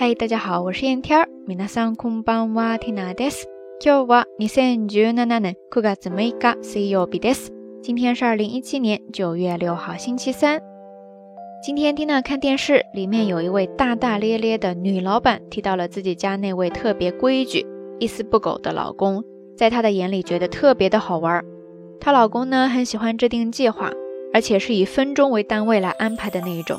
嗨，大家好，我是燕天。皆さんこんばんは、ティナです。今日は二千十七年九月六日、水曜日です。今天是二零一七年九月六号星期三。今天蒂娜看电视，里面有一位大大咧咧的女老板提到了自己家那位特别规矩、一丝不苟的老公，在她的眼里觉得特别的好玩。她老公呢很喜欢制定计划，而且是以分钟为单位来安排的那一种。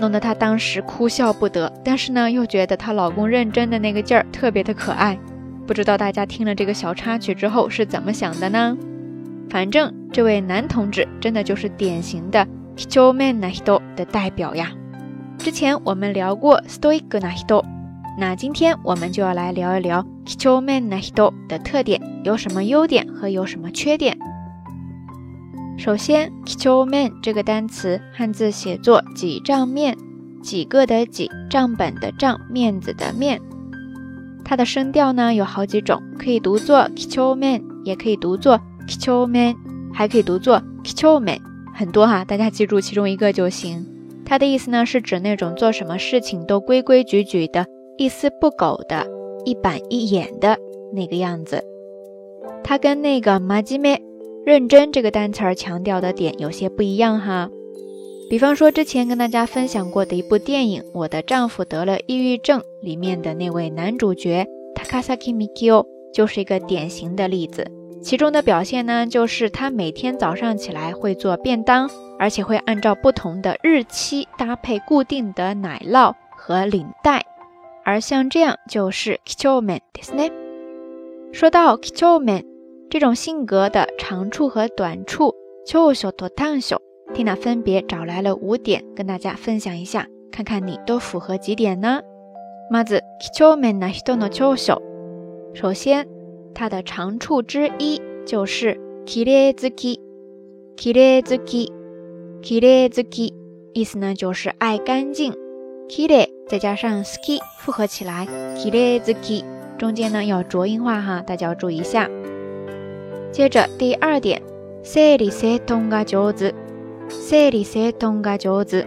弄得她当时哭笑不得，但是呢，又觉得她老公认真的那个劲儿特别的可爱。不知道大家听了这个小插曲之后是怎么想的呢？反正这位男同志真的就是典型的 “kicho men n a h i d o 的代表呀。之前我们聊过 “stoiko n a h i t o 那今天我们就要来聊一聊 “kicho men n a h i d o 的特点，有什么优点和有什么缺点。首先，kicho men 这个单词，汉字写作“几账面”，几个的“几”，账本的“账”，面子的“面”。它的声调呢有好几种，可以读作 kicho men，也可以读作 kicho men，还可以读作 kicho men，很多哈，大家记住其中一个就行。它的意思呢是指那种做什么事情都规规矩矩的、一丝不苟的、一板一眼的那个样子。它跟那个 majime。认真这个单词儿强调的点有些不一样哈，比方说之前跟大家分享过的一部电影《我的丈夫得了抑郁症》里面的那位男主角 Takasaki Mikio 就是一个典型的例子。其中的表现呢，就是他每天早上起来会做便当，而且会按照不同的日期搭配固定的奶酪和领带。而像这样就是 k i c h o m e n 对不对？说到 k i c h o m e n 这种性格的长处和短处，就学多谈学。Tina 分别找来了五点，跟大家分享一下，看看你都符合几点呢？まず、気長面な人の長所。首先，它的长处之一就是きれいずき、きれいずき、きれいずき。意思呢，就是爱干净。きれい再加上ずき，复合起来，きれいずき。中间呢要浊音化哈，大家要注意一下。接着第二点，せりせどが上手。せりせどが上手。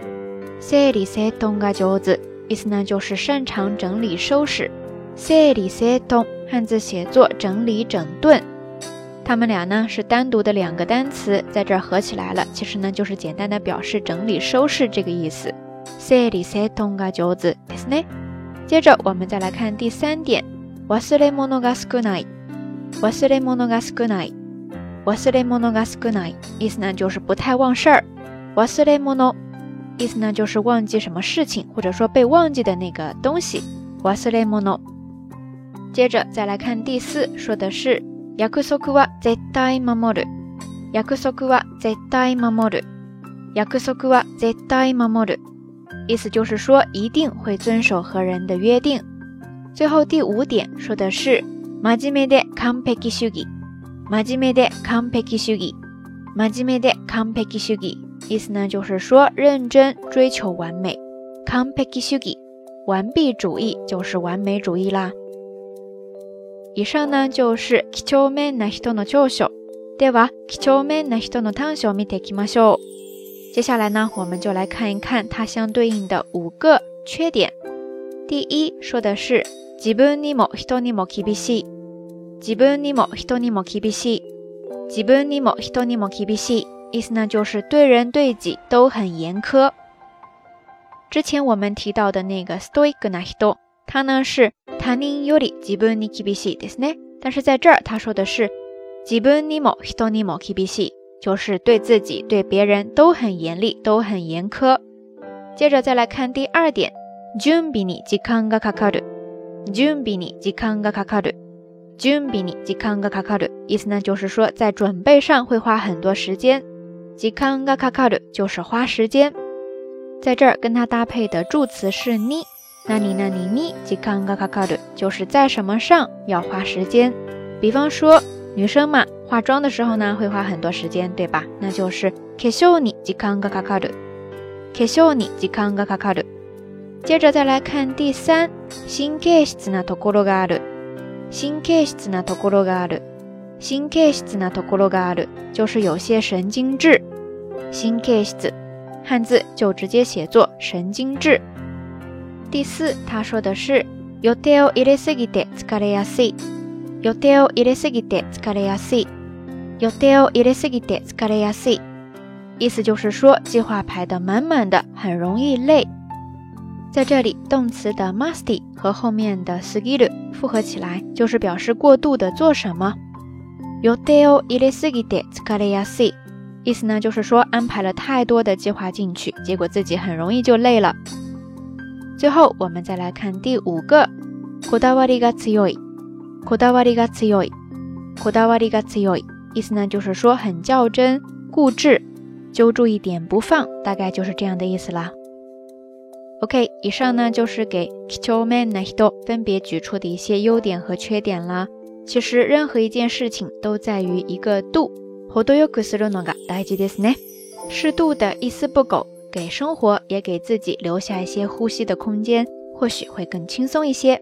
せりせどが上手。意思呢就是擅长整理收拾。せりせど汉字写作整理整顿。它们俩呢是单独的两个单词，在这儿合起来了，其实呢就是简单的表示整理收拾这个意思。せりせどが上手，ですね。接着我们再来看第三点，わ g れ s k が少ない。忘れ物が少ない。忘れ物が少ない。意思呢就是不太忘事儿。忘れ物，意思呢就是忘记什么事情，或者说被忘记的那个东西。忘れモノ。接着再来看第四，说的是約束は絶対守る。約束は絶対守る。約束は絶対守る。意思就是说一定会遵守和人的约定。最后第五点说的是マジメで。Kampeki sugi，マジめで完璧 m p e k i sugi，マジめで kampeki sugi，意思呢就是说认真追求完美。Kampeki sugi，完璧主义就是完美主义啦。以上呢就是貴重面な人の長所。では貴重面な人の短所見てきましょう。接下来呢，我们就来看一看它相对应的五个缺点。第一说的是自分にも人にも厳しい。自分にも人にも厳しい。自分にも人にも厳しい。意思呢，就是对人对己都很严苛。之前我们提到的那个ストイックな人，他呢是他人より自分に厳しいですね。但是在这儿他说的是自分にも人にも厳しい，就是对自己对别人都很严厉，都很严苛。接着再来看第二点，準備に時間がかかる。準備に時間がかかる。June 比尼吉康个卡卡鲁，意思呢就是说在准备上会花很多时间。吉康个卡卡鲁就是花时间，在这儿跟它搭配的助词是尼，那你呢你尼吉康个卡卡鲁就是在什么上要花时间？比方说女生嘛，化妆的时候呢会花很多时间，对吧？那就是 Kissoni 吉康个卡卡鲁，Kissoni 吉康个卡卡鲁。接着再来看第三，新教室呢ところがある。神经质なところがある。神经质なところがある，就是有些神经质。神经质，汉字就直接写作神经质。第四，他说的是，yoteo irasegite tsukareya ci，yoteo irasegite tsukareya ci，yoteo irasegite tsukareya ci，意思就是说计划排的满满的，很容易累。在这里，动词的 m u s t y 和后面的 s k i l l 复合起来，就是表示过度的做什么。You d e ilisgide s a y s 意思呢就是说安排了太多的计划进去，结果自己很容易就累了。最后，我们再来看第五个 k o d a w a r g a s y o i k o d a w a g a s o o d a g a s o 意思呢就是说很较真、固执，揪住一点不放，大概就是这样的意思啦。OK，以上呢就是给 k i c h o n m a n 的 h i o 分别举出的一些优点和缺点啦。其实任何一件事情都在于一个度。适度的一丝不苟，给生活也给自己留下一些呼吸的空间，或许会更轻松一些。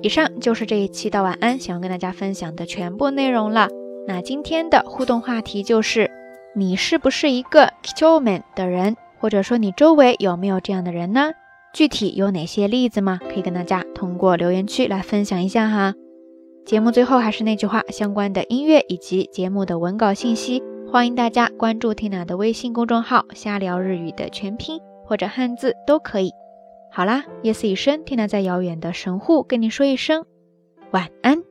以上就是这一期的晚安，想要跟大家分享的全部内容了。那今天的互动话题就是：你是不是一个 k i c h o n m a n 的人？或者说你周围有没有这样的人呢？具体有哪些例子吗？可以跟大家通过留言区来分享一下哈。节目最后还是那句话，相关的音乐以及节目的文稿信息，欢迎大家关注 n 娜的微信公众号“瞎聊日语”的全拼或者汉字都可以。好啦，夜色已深，缇娜在遥远的神户跟你说一声晚安。